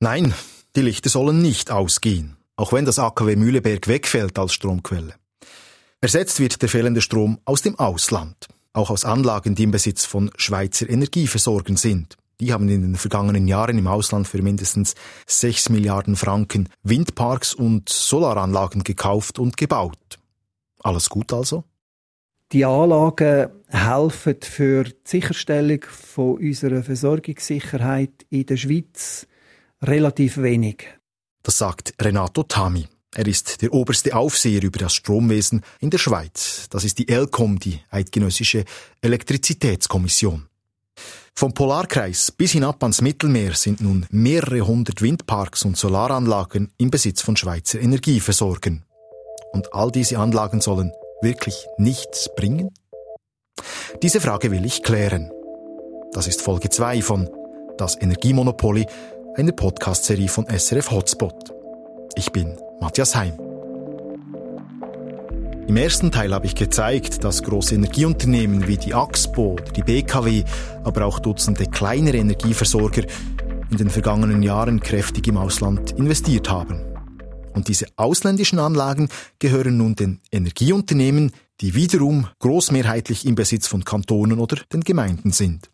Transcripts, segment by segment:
Nein, die Lichter sollen nicht ausgehen, auch wenn das AKW Mühleberg wegfällt als Stromquelle. Ersetzt wird der fehlende Strom aus dem Ausland, auch aus Anlagen, die im Besitz von Schweizer Energieversorgern sind. Die haben in den vergangenen Jahren im Ausland für mindestens 6 Milliarden Franken Windparks und Solaranlagen gekauft und gebaut. Alles gut also? Die Anlagen helfen für die Sicherstellung von unserer Versorgungssicherheit in der Schweiz relativ wenig. Das sagt Renato Tami. Er ist der oberste Aufseher über das Stromwesen in der Schweiz. Das ist die ELCOM, die Eidgenössische Elektrizitätskommission. Vom Polarkreis bis hinab ans Mittelmeer sind nun mehrere hundert Windparks und Solaranlagen im Besitz von Schweizer Energieversorgern. Und all diese Anlagen sollen wirklich nichts bringen? Diese Frage will ich klären. Das ist Folge 2 von Das Energiemonopoly, einer Podcast-Serie von SRF Hotspot. Ich bin Matthias Heim. Im ersten Teil habe ich gezeigt, dass große Energieunternehmen wie die AXPO oder die BKW, aber auch Dutzende kleinere Energieversorger in den vergangenen Jahren kräftig im Ausland investiert haben. Und diese ausländischen Anlagen gehören nun den Energieunternehmen, die wiederum großmehrheitlich im Besitz von Kantonen oder den Gemeinden sind.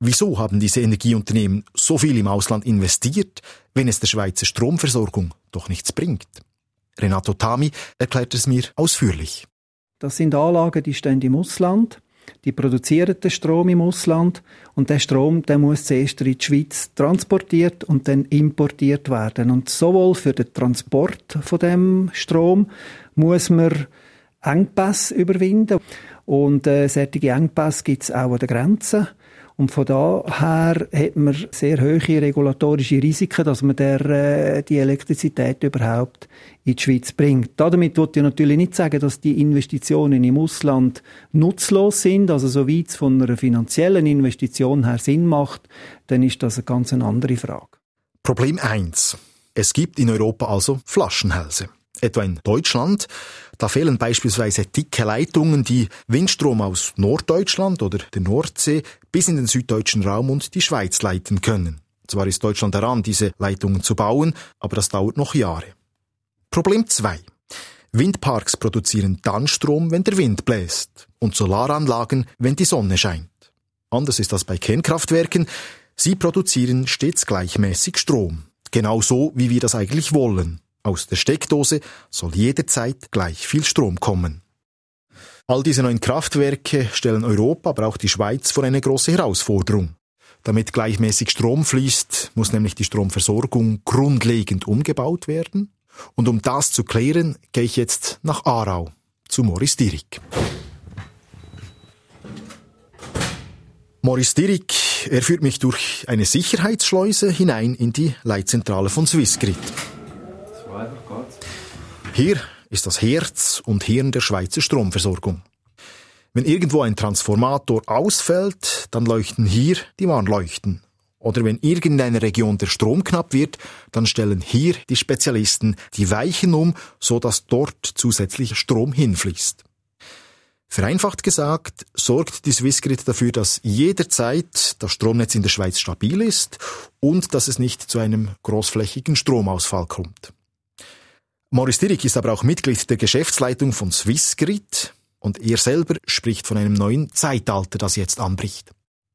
Wieso haben diese Energieunternehmen so viel im Ausland investiert, wenn es der Schweizer Stromversorgung doch nichts bringt? Renato Tami erklärt es mir ausführlich. Das sind Anlagen, die stehen im Ausland. Die produzieren den Strom im Ausland und der Strom, der muss zuerst in die Schweiz transportiert und dann importiert werden. Und sowohl für den Transport von dem Strom muss man Engpässe überwinden. Und äh, solche Engpässe gibt es auch an den Grenzen. Und von daher hat man sehr hohe regulatorische Risiken, dass man der, äh, die Elektrizität überhaupt in die Schweiz bringt. Damit wollte ich natürlich nicht sagen, dass die Investitionen im Ausland nutzlos sind. Also soweit es von einer finanziellen Investition her Sinn macht, dann ist das eine ganz andere Frage. Problem 1. Es gibt in Europa also Flaschenhälse etwa in Deutschland. Da fehlen beispielsweise dicke Leitungen, die Windstrom aus Norddeutschland oder der Nordsee bis in den süddeutschen Raum und die Schweiz leiten können. Zwar ist Deutschland daran, diese Leitungen zu bauen, aber das dauert noch Jahre. Problem 2. Windparks produzieren dann Strom, wenn der Wind bläst und Solaranlagen, wenn die Sonne scheint. Anders ist das bei Kernkraftwerken. Sie produzieren stets gleichmäßig Strom. Genauso, wie wir das eigentlich wollen. Aus der Steckdose soll jederzeit gleich viel Strom kommen. All diese neuen Kraftwerke stellen Europa, aber auch die Schweiz vor eine große Herausforderung. Damit gleichmäßig Strom fließt, muss nämlich die Stromversorgung grundlegend umgebaut werden. Und um das zu klären, gehe ich jetzt nach Aarau zu Morris Dierig. Morris Dierig, er führt mich durch eine Sicherheitsschleuse hinein in die Leitzentrale von Swissgrid. Hier ist das Herz und Hirn der Schweizer Stromversorgung. Wenn irgendwo ein Transformator ausfällt, dann leuchten hier die Warnleuchten. Oder wenn irgendeine Region der Strom knapp wird, dann stellen hier die Spezialisten die Weichen um, so dass dort zusätzlich Strom hinfließt. Vereinfacht gesagt, sorgt die Swissgrid dafür, dass jederzeit das Stromnetz in der Schweiz stabil ist und dass es nicht zu einem großflächigen Stromausfall kommt. Morris Dierig ist aber auch Mitglied der Geschäftsleitung von Swissgrid und er selber spricht von einem neuen Zeitalter, das jetzt anbricht.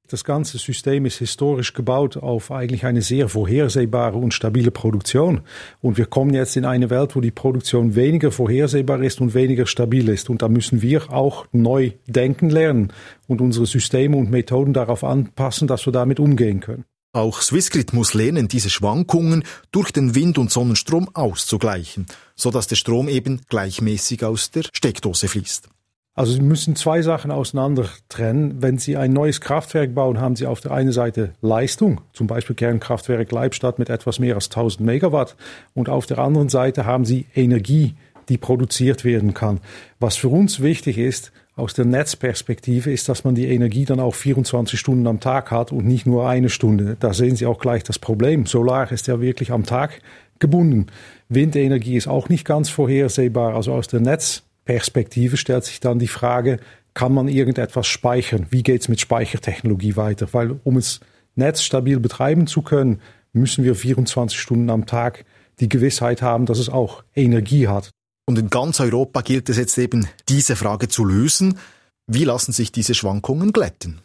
Das ganze System ist historisch gebaut auf eigentlich eine sehr vorhersehbare und stabile Produktion. Und wir kommen jetzt in eine Welt, wo die Produktion weniger vorhersehbar ist und weniger stabil ist. Und da müssen wir auch neu denken lernen und unsere Systeme und Methoden darauf anpassen, dass wir damit umgehen können. Auch Swissgrid muss lernen, diese Schwankungen durch den Wind- und Sonnenstrom auszugleichen, so dass der Strom eben gleichmäßig aus der Steckdose fließt. Also Sie müssen zwei Sachen auseinander trennen. Wenn Sie ein neues Kraftwerk bauen, haben Sie auf der einen Seite Leistung, zum Beispiel Kernkraftwerk Leibstadt mit etwas mehr als 1000 Megawatt, und auf der anderen Seite haben Sie Energie, die produziert werden kann. Was für uns wichtig ist, aus der Netzperspektive ist, dass man die Energie dann auch 24 Stunden am Tag hat und nicht nur eine Stunde. Da sehen Sie auch gleich das Problem. Solar ist ja wirklich am Tag gebunden. Windenergie ist auch nicht ganz vorhersehbar. Also aus der Netzperspektive stellt sich dann die Frage, kann man irgendetwas speichern? Wie geht es mit Speichertechnologie weiter? Weil um es Netz stabil betreiben zu können, müssen wir 24 Stunden am Tag die Gewissheit haben, dass es auch Energie hat. Und in ganz Europa gilt es jetzt eben, diese Frage zu lösen. Wie lassen sich diese Schwankungen glätten?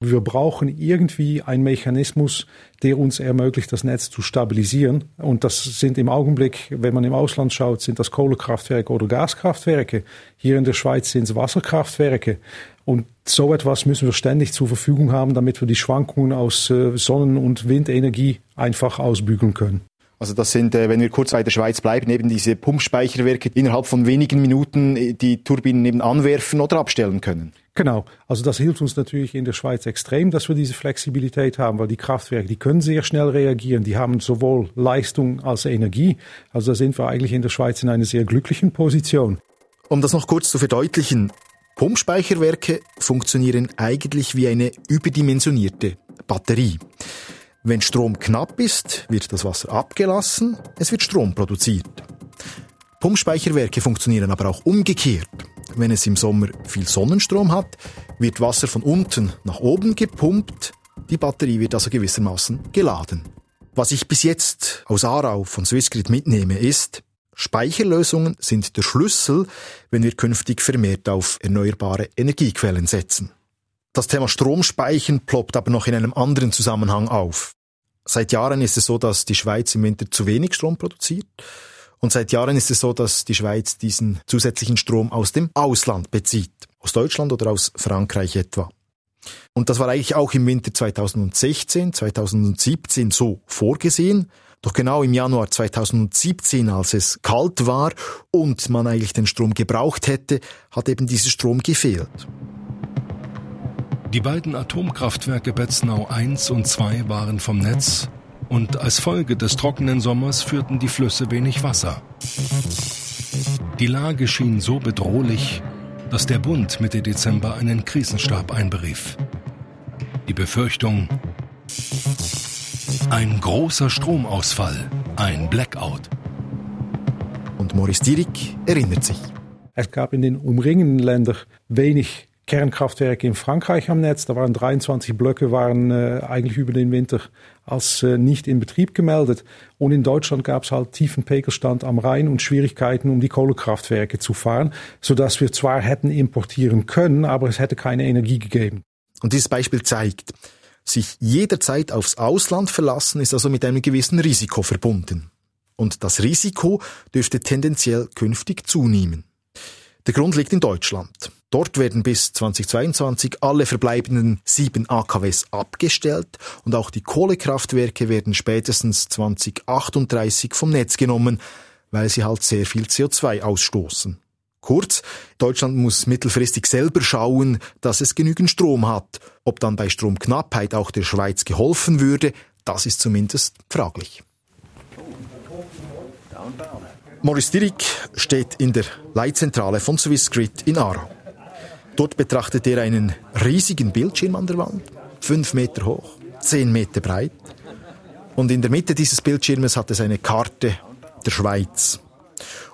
Wir brauchen irgendwie einen Mechanismus, der uns ermöglicht, das Netz zu stabilisieren. Und das sind im Augenblick, wenn man im Ausland schaut, sind das Kohlekraftwerke oder Gaskraftwerke. Hier in der Schweiz sind es Wasserkraftwerke. Und so etwas müssen wir ständig zur Verfügung haben, damit wir die Schwankungen aus äh, Sonnen- und Windenergie einfach ausbügeln können. Also das sind, äh, wenn wir kurz bei der Schweiz bleiben, eben diese Pumpspeicherwerke, die innerhalb von wenigen Minuten äh, die Turbinen eben anwerfen oder abstellen können. Genau, also das hilft uns natürlich in der Schweiz extrem, dass wir diese Flexibilität haben, weil die Kraftwerke, die können sehr schnell reagieren, die haben sowohl Leistung als Energie. Also da sind wir eigentlich in der Schweiz in einer sehr glücklichen Position. Um das noch kurz zu verdeutlichen, Pumpspeicherwerke funktionieren eigentlich wie eine überdimensionierte Batterie. Wenn Strom knapp ist, wird das Wasser abgelassen, es wird Strom produziert. Pumpspeicherwerke funktionieren aber auch umgekehrt. Wenn es im Sommer viel Sonnenstrom hat, wird Wasser von unten nach oben gepumpt, die Batterie wird also gewissermaßen geladen. Was ich bis jetzt aus Aarau von Swissgrid mitnehme, ist, Speicherlösungen sind der Schlüssel, wenn wir künftig vermehrt auf erneuerbare Energiequellen setzen. Das Thema Stromspeichern ploppt aber noch in einem anderen Zusammenhang auf. Seit Jahren ist es so, dass die Schweiz im Winter zu wenig Strom produziert. Und seit Jahren ist es so, dass die Schweiz diesen zusätzlichen Strom aus dem Ausland bezieht. Aus Deutschland oder aus Frankreich etwa. Und das war eigentlich auch im Winter 2016, 2017 so vorgesehen. Doch genau im Januar 2017, als es kalt war und man eigentlich den Strom gebraucht hätte, hat eben dieser Strom gefehlt. Die beiden Atomkraftwerke Betznau 1 und 2 waren vom Netz und als Folge des trockenen Sommers führten die Flüsse wenig Wasser. Die Lage schien so bedrohlich, dass der Bund Mitte Dezember einen Krisenstab einberief. Die Befürchtung, ein großer Stromausfall, ein Blackout. Und Maurice Dierig erinnert sich. Es gab in den umringenden Ländern wenig Kernkraftwerke in Frankreich am Netz. Da waren 23 Blöcke waren äh, eigentlich über den Winter als äh, nicht in Betrieb gemeldet. Und in Deutschland gab es halt tiefen Pegelstand am Rhein und Schwierigkeiten, um die Kohlekraftwerke zu fahren, sodass wir zwar hätten importieren können, aber es hätte keine Energie gegeben. Und dieses Beispiel zeigt, sich jederzeit aufs Ausland verlassen ist also mit einem gewissen Risiko verbunden. Und das Risiko dürfte tendenziell künftig zunehmen. Der Grund liegt in Deutschland. Dort werden bis 2022 alle verbleibenden sieben AKWs abgestellt und auch die Kohlekraftwerke werden spätestens 2038 vom Netz genommen, weil sie halt sehr viel CO2 ausstoßen. Kurz, Deutschland muss mittelfristig selber schauen, dass es genügend Strom hat. Ob dann bei Stromknappheit auch der Schweiz geholfen würde, das ist zumindest fraglich. Maurice Dierig steht in der Leitzentrale von Swissgrid in Aarau. Dort betrachtet er einen riesigen Bildschirm an der Wand, fünf Meter hoch, zehn Meter breit. Und in der Mitte dieses Bildschirmes hat es eine Karte der Schweiz.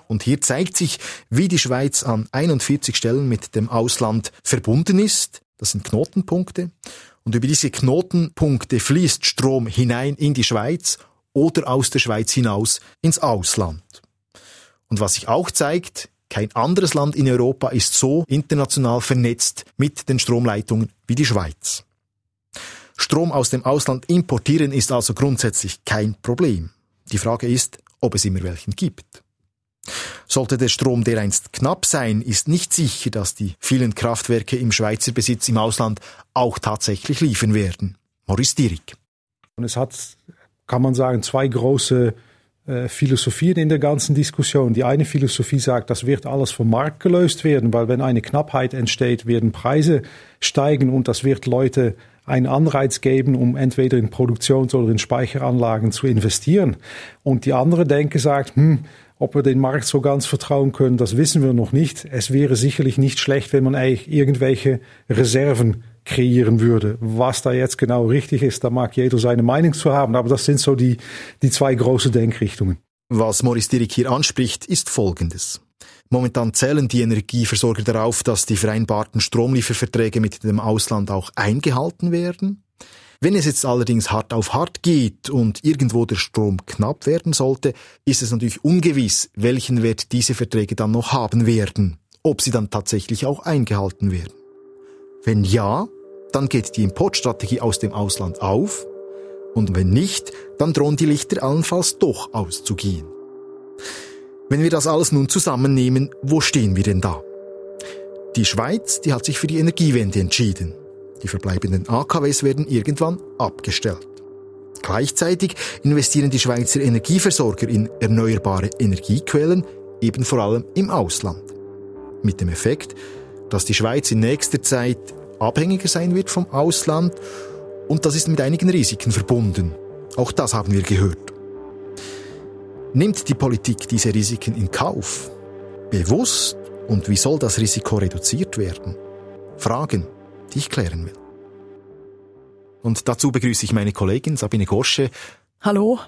Und hier zeigt sich, wie die Schweiz an 41 Stellen mit dem Ausland verbunden ist. Das sind Knotenpunkte. Und über diese Knotenpunkte fließt Strom hinein in die Schweiz oder aus der Schweiz hinaus ins Ausland. Und was sich auch zeigt, kein anderes Land in Europa ist so international vernetzt mit den Stromleitungen wie die Schweiz. Strom aus dem Ausland importieren ist also grundsätzlich kein Problem. Die Frage ist, ob es immer welchen gibt. Sollte der Strom dereinst knapp sein, ist nicht sicher, dass die vielen Kraftwerke im Schweizer Besitz im Ausland auch tatsächlich liefern werden. Maurice Dierig. Und es hat, kann man sagen, zwei große Philosophien in der ganzen Diskussion. Die eine Philosophie sagt, das wird alles vom Markt gelöst werden, weil wenn eine Knappheit entsteht, werden Preise steigen und das wird Leute einen Anreiz geben, um entweder in Produktions- oder in Speicheranlagen zu investieren. Und die andere Denke sagt, hm, ob wir den Markt so ganz vertrauen können, das wissen wir noch nicht. Es wäre sicherlich nicht schlecht, wenn man irgendwelche Reserven kreieren würde. Was da jetzt genau richtig ist, da mag jeder seine Meinung zu haben, aber das sind so die, die zwei große Denkrichtungen. Was Maurice Dirk hier anspricht, ist Folgendes. Momentan zählen die Energieversorger darauf, dass die vereinbarten Stromlieferverträge mit dem Ausland auch eingehalten werden. Wenn es jetzt allerdings hart auf hart geht und irgendwo der Strom knapp werden sollte, ist es natürlich ungewiss, welchen Wert diese Verträge dann noch haben werden, ob sie dann tatsächlich auch eingehalten werden. Wenn ja, dann geht die Importstrategie aus dem Ausland auf und wenn nicht, dann drohen die Lichter allenfalls doch auszugehen. Wenn wir das alles nun zusammennehmen, wo stehen wir denn da? Die Schweiz, die hat sich für die Energiewende entschieden. Die verbleibenden AKWs werden irgendwann abgestellt. Gleichzeitig investieren die Schweizer Energieversorger in erneuerbare Energiequellen, eben vor allem im Ausland. Mit dem Effekt, dass die Schweiz in nächster Zeit abhängiger sein wird vom Ausland und das ist mit einigen Risiken verbunden. Auch das haben wir gehört. Nimmt die Politik diese Risiken in Kauf? Bewusst? Und wie soll das Risiko reduziert werden? Fragen, die ich klären will. Und dazu begrüße ich meine Kollegin Sabine Gorsche. Hallo.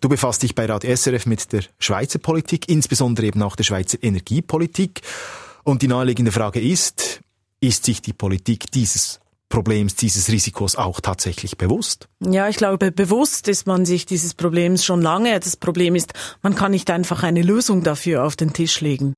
Du befasst dich bei Rat SRF mit der Schweizer Politik, insbesondere eben auch der Schweizer Energiepolitik. Und die naheliegende Frage ist, ist sich die Politik dieses Problems, dieses Risikos auch tatsächlich bewusst? Ja, ich glaube, bewusst ist man sich dieses Problems schon lange. Das Problem ist, man kann nicht einfach eine Lösung dafür auf den Tisch legen.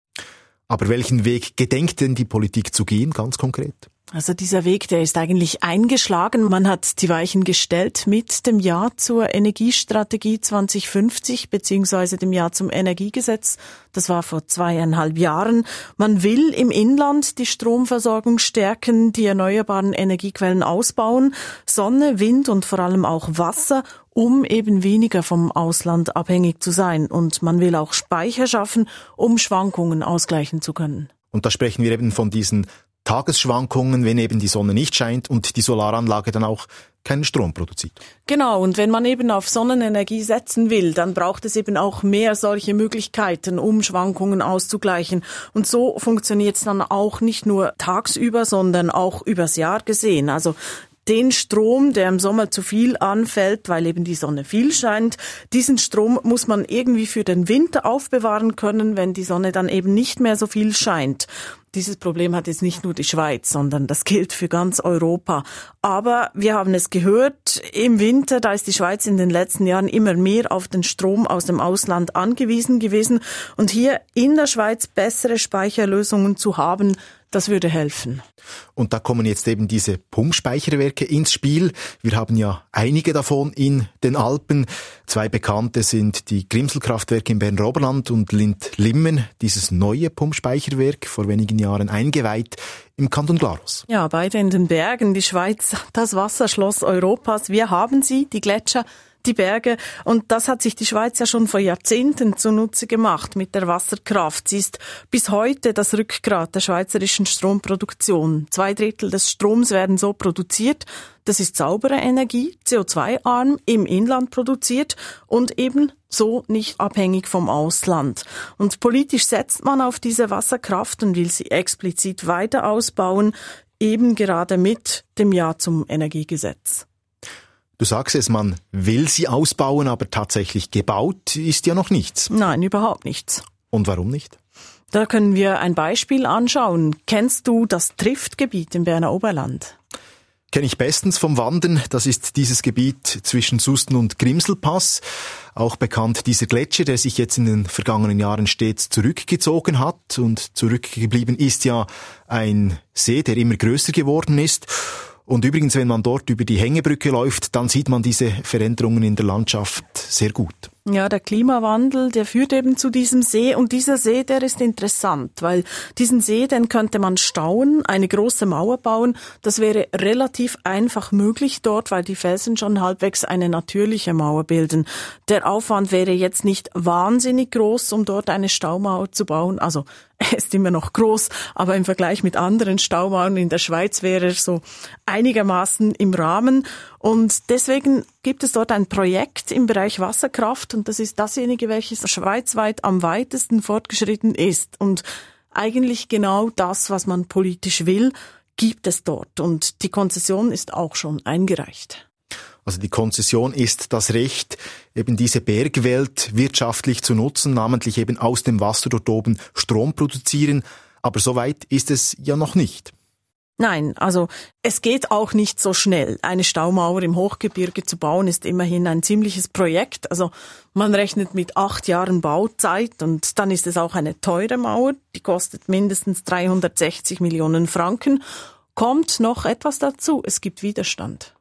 Aber welchen Weg gedenkt denn die Politik zu gehen, ganz konkret? Also dieser Weg, der ist eigentlich eingeschlagen. Man hat die Weichen gestellt mit dem Jahr zur Energiestrategie 2050 beziehungsweise dem Jahr zum Energiegesetz. Das war vor zweieinhalb Jahren. Man will im Inland die Stromversorgung stärken, die erneuerbaren Energiequellen ausbauen, Sonne, Wind und vor allem auch Wasser um eben weniger vom Ausland abhängig zu sein. Und man will auch Speicher schaffen, um Schwankungen ausgleichen zu können. Und da sprechen wir eben von diesen Tagesschwankungen, wenn eben die Sonne nicht scheint und die Solaranlage dann auch keinen Strom produziert. Genau, und wenn man eben auf Sonnenenergie setzen will, dann braucht es eben auch mehr solche Möglichkeiten, um Schwankungen auszugleichen. Und so funktioniert es dann auch nicht nur tagsüber, sondern auch übers Jahr gesehen. Also den Strom, der im Sommer zu viel anfällt, weil eben die Sonne viel scheint, diesen Strom muss man irgendwie für den Winter aufbewahren können, wenn die Sonne dann eben nicht mehr so viel scheint. Dieses Problem hat jetzt nicht nur die Schweiz, sondern das gilt für ganz Europa. Aber wir haben es gehört, im Winter, da ist die Schweiz in den letzten Jahren immer mehr auf den Strom aus dem Ausland angewiesen gewesen. Und hier in der Schweiz bessere Speicherlösungen zu haben, das würde helfen. Und da kommen jetzt eben diese Pumpspeicherwerke ins Spiel. Wir haben ja einige davon in den Alpen. Zwei bekannte sind die Grimselkraftwerke in Bern-Roberland und Lind-Limmen. Dieses neue Pumpspeicherwerk vor wenigen Jahren eingeweiht im Kanton Glarus. Ja, beide in den Bergen. Die Schweiz, das Wasserschloss Europas. Wir haben sie, die Gletscher die Berge. Und das hat sich die Schweiz ja schon vor Jahrzehnten zunutze gemacht mit der Wasserkraft. Sie ist bis heute das Rückgrat der schweizerischen Stromproduktion. Zwei Drittel des Stroms werden so produziert. Das ist saubere Energie, CO2-arm, im Inland produziert und eben so nicht abhängig vom Ausland. Und politisch setzt man auf diese Wasserkraft und will sie explizit weiter ausbauen, eben gerade mit dem Ja zum Energiegesetz. Du sagst es, man will sie ausbauen, aber tatsächlich gebaut ist ja noch nichts. Nein, überhaupt nichts. Und warum nicht? Da können wir ein Beispiel anschauen. Kennst du das Triftgebiet im Berner Oberland? Kenne ich bestens vom Wandern. Das ist dieses Gebiet zwischen Susten und Grimselpass. Auch bekannt dieser Gletscher, der sich jetzt in den vergangenen Jahren stets zurückgezogen hat. Und zurückgeblieben ist ja ein See, der immer größer geworden ist. Und übrigens, wenn man dort über die Hängebrücke läuft, dann sieht man diese Veränderungen in der Landschaft sehr gut. Ja, der Klimawandel, der führt eben zu diesem See und dieser See, der ist interessant, weil diesen See, den könnte man stauen, eine große Mauer bauen. Das wäre relativ einfach möglich dort, weil die Felsen schon halbwegs eine natürliche Mauer bilden. Der Aufwand wäre jetzt nicht wahnsinnig groß, um dort eine Staumauer zu bauen. Also er ist immer noch groß, aber im Vergleich mit anderen Staumauern in der Schweiz wäre er so einigermaßen im Rahmen. Und deswegen gibt es dort ein Projekt im Bereich Wasserkraft und das ist dasjenige, welches schweizweit am weitesten fortgeschritten ist. Und eigentlich genau das, was man politisch will, gibt es dort. Und die Konzession ist auch schon eingereicht. Also die Konzession ist das Recht, eben diese Bergwelt wirtschaftlich zu nutzen, namentlich eben aus dem Wasser dort oben Strom produzieren. Aber so weit ist es ja noch nicht. Nein, also es geht auch nicht so schnell. Eine Staumauer im Hochgebirge zu bauen ist immerhin ein ziemliches Projekt. Also man rechnet mit acht Jahren Bauzeit und dann ist es auch eine teure Mauer. Die kostet mindestens 360 Millionen Franken. Kommt noch etwas dazu. Es gibt Widerstand.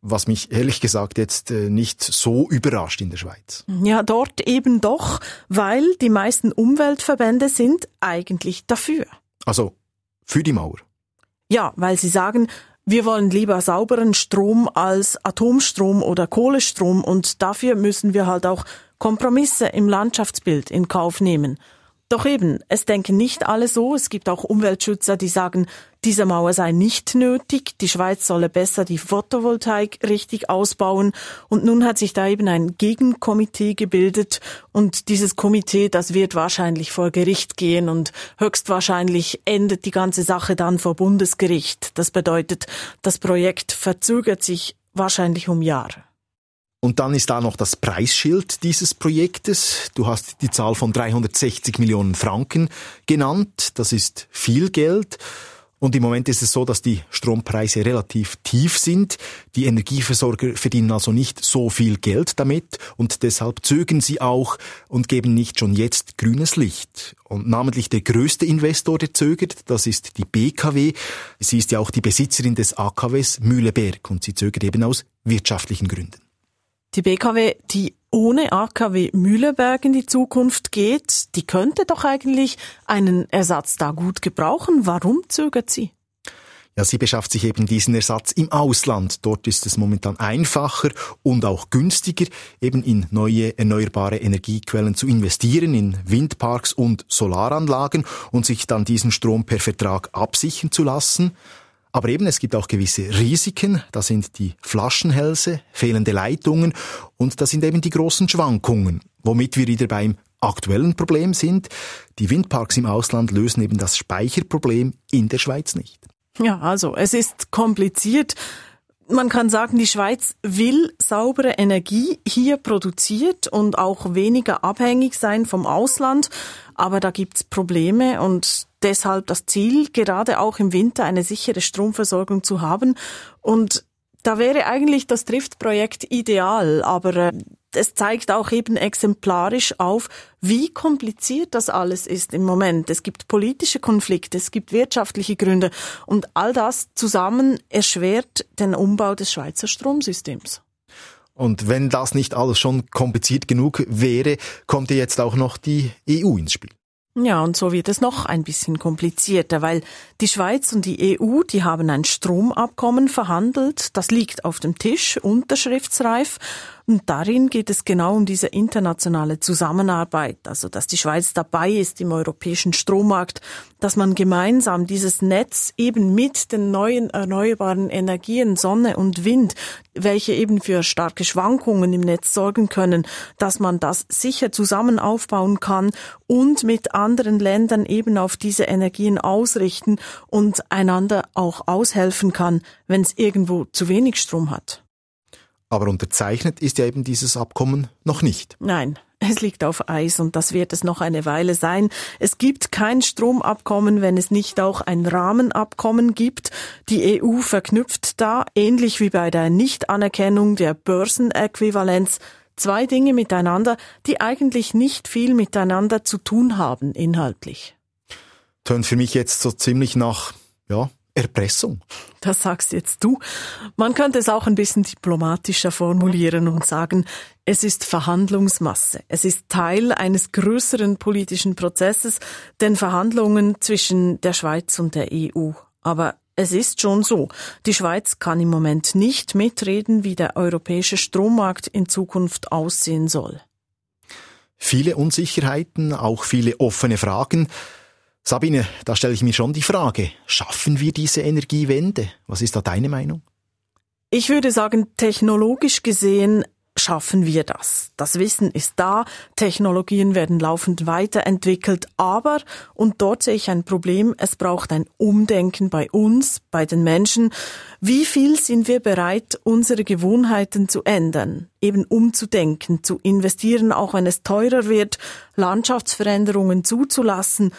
Was mich ehrlich gesagt jetzt äh, nicht so überrascht in der Schweiz. Ja, dort eben doch, weil die meisten Umweltverbände sind eigentlich dafür. Also für die Mauer. Ja, weil sie sagen, wir wollen lieber sauberen Strom als Atomstrom oder Kohlestrom und dafür müssen wir halt auch Kompromisse im Landschaftsbild in Kauf nehmen. Doch eben, es denken nicht alle so. Es gibt auch Umweltschützer, die sagen, diese Mauer sei nicht nötig, die Schweiz solle besser die Photovoltaik richtig ausbauen. Und nun hat sich da eben ein Gegenkomitee gebildet und dieses Komitee, das wird wahrscheinlich vor Gericht gehen und höchstwahrscheinlich endet die ganze Sache dann vor Bundesgericht. Das bedeutet, das Projekt verzögert sich wahrscheinlich um Jahre. Und dann ist da noch das Preisschild dieses Projektes. Du hast die Zahl von 360 Millionen Franken genannt. Das ist viel Geld. Und im Moment ist es so, dass die Strompreise relativ tief sind. Die Energieversorger verdienen also nicht so viel Geld damit und deshalb zögern sie auch und geben nicht schon jetzt grünes Licht. Und namentlich der größte Investor, der zögert, das ist die BKW. Sie ist ja auch die Besitzerin des AKWs Mühleberg und sie zögert eben aus wirtschaftlichen Gründen. Die BKW, die ohne AKW Mühleberg in die Zukunft geht, die könnte doch eigentlich einen Ersatz da gut gebrauchen. Warum zögert sie? Ja, sie beschafft sich eben diesen Ersatz im Ausland. Dort ist es momentan einfacher und auch günstiger, eben in neue erneuerbare Energiequellen zu investieren, in Windparks und Solaranlagen und sich dann diesen Strom per Vertrag absichern zu lassen. Aber eben, es gibt auch gewisse Risiken. Da sind die Flaschenhälse, fehlende Leitungen und da sind eben die großen Schwankungen, womit wir wieder beim aktuellen Problem sind. Die Windparks im Ausland lösen eben das Speicherproblem in der Schweiz nicht. Ja, also es ist kompliziert. Man kann sagen, die Schweiz will saubere Energie hier produziert und auch weniger abhängig sein vom Ausland. Aber da gibt's Probleme und deshalb das Ziel, gerade auch im Winter eine sichere Stromversorgung zu haben. Und da wäre eigentlich das Trift-Projekt ideal, aber äh, es zeigt auch eben exemplarisch auf, wie kompliziert das alles ist im Moment. Es gibt politische Konflikte, es gibt wirtschaftliche Gründe und all das zusammen erschwert den Umbau des Schweizer Stromsystems. Und wenn das nicht alles schon kompliziert genug wäre, kommt ja jetzt auch noch die EU ins Spiel. Ja, und so wird es noch ein bisschen komplizierter, weil die Schweiz und die EU, die haben ein Stromabkommen verhandelt, das liegt auf dem Tisch, unterschriftsreif, und darin geht es genau um diese internationale Zusammenarbeit, also dass die Schweiz dabei ist im europäischen Strommarkt, dass man gemeinsam dieses Netz eben mit den neuen erneuerbaren Energien Sonne und Wind, welche eben für starke Schwankungen im Netz sorgen können, dass man das sicher zusammen aufbauen kann und mit anderen Ländern eben auf diese Energien ausrichten und einander auch aushelfen kann, wenn es irgendwo zu wenig Strom hat. Aber unterzeichnet ist ja eben dieses Abkommen noch nicht. Nein, es liegt auf Eis und das wird es noch eine Weile sein. Es gibt kein Stromabkommen, wenn es nicht auch ein Rahmenabkommen gibt. Die EU verknüpft da, ähnlich wie bei der Nichtanerkennung der Börsenäquivalenz, zwei Dinge miteinander, die eigentlich nicht viel miteinander zu tun haben inhaltlich. Tönt für mich jetzt so ziemlich nach, ja, Erpressung. Das sagst jetzt du. Man könnte es auch ein bisschen diplomatischer formulieren und sagen, es ist Verhandlungsmasse. Es ist Teil eines größeren politischen Prozesses, den Verhandlungen zwischen der Schweiz und der EU. Aber es ist schon so. Die Schweiz kann im Moment nicht mitreden, wie der europäische Strommarkt in Zukunft aussehen soll. Viele Unsicherheiten, auch viele offene Fragen. Sabine, da stelle ich mir schon die Frage, schaffen wir diese Energiewende? Was ist da deine Meinung? Ich würde sagen, technologisch gesehen schaffen wir das. Das Wissen ist da, Technologien werden laufend weiterentwickelt, aber, und dort sehe ich ein Problem, es braucht ein Umdenken bei uns, bei den Menschen. Wie viel sind wir bereit, unsere Gewohnheiten zu ändern, eben umzudenken, zu investieren, auch wenn es teurer wird, Landschaftsveränderungen zuzulassen,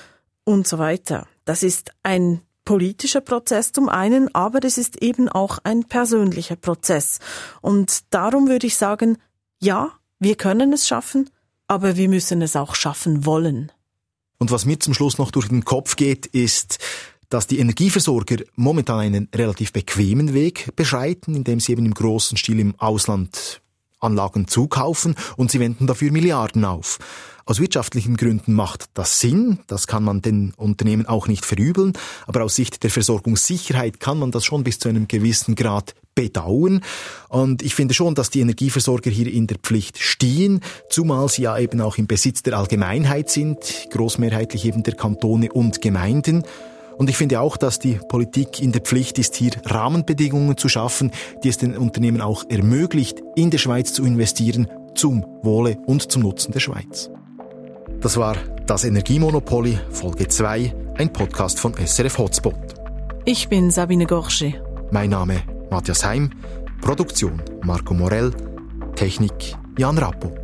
und so weiter. Das ist ein politischer Prozess zum einen, aber es ist eben auch ein persönlicher Prozess. Und darum würde ich sagen, ja, wir können es schaffen, aber wir müssen es auch schaffen wollen. Und was mir zum Schluss noch durch den Kopf geht, ist, dass die Energieversorger momentan einen relativ bequemen Weg beschreiten, indem sie eben im großen Stil im Ausland Anlagen zukaufen und sie wenden dafür Milliarden auf. Aus wirtschaftlichen Gründen macht das Sinn, das kann man den Unternehmen auch nicht verübeln, aber aus Sicht der Versorgungssicherheit kann man das schon bis zu einem gewissen Grad bedauern. Und ich finde schon, dass die Energieversorger hier in der Pflicht stehen, zumal sie ja eben auch im Besitz der Allgemeinheit sind, großmehrheitlich eben der Kantone und Gemeinden. Und ich finde auch, dass die Politik in der Pflicht ist, hier Rahmenbedingungen zu schaffen, die es den Unternehmen auch ermöglicht, in der Schweiz zu investieren, zum Wohle und zum Nutzen der Schweiz. Das war das Energiemonopoly, Folge 2, ein Podcast von SRF Hotspot. Ich bin Sabine Gorsche. Mein Name Matthias Heim, Produktion Marco Morell, Technik Jan Rappo.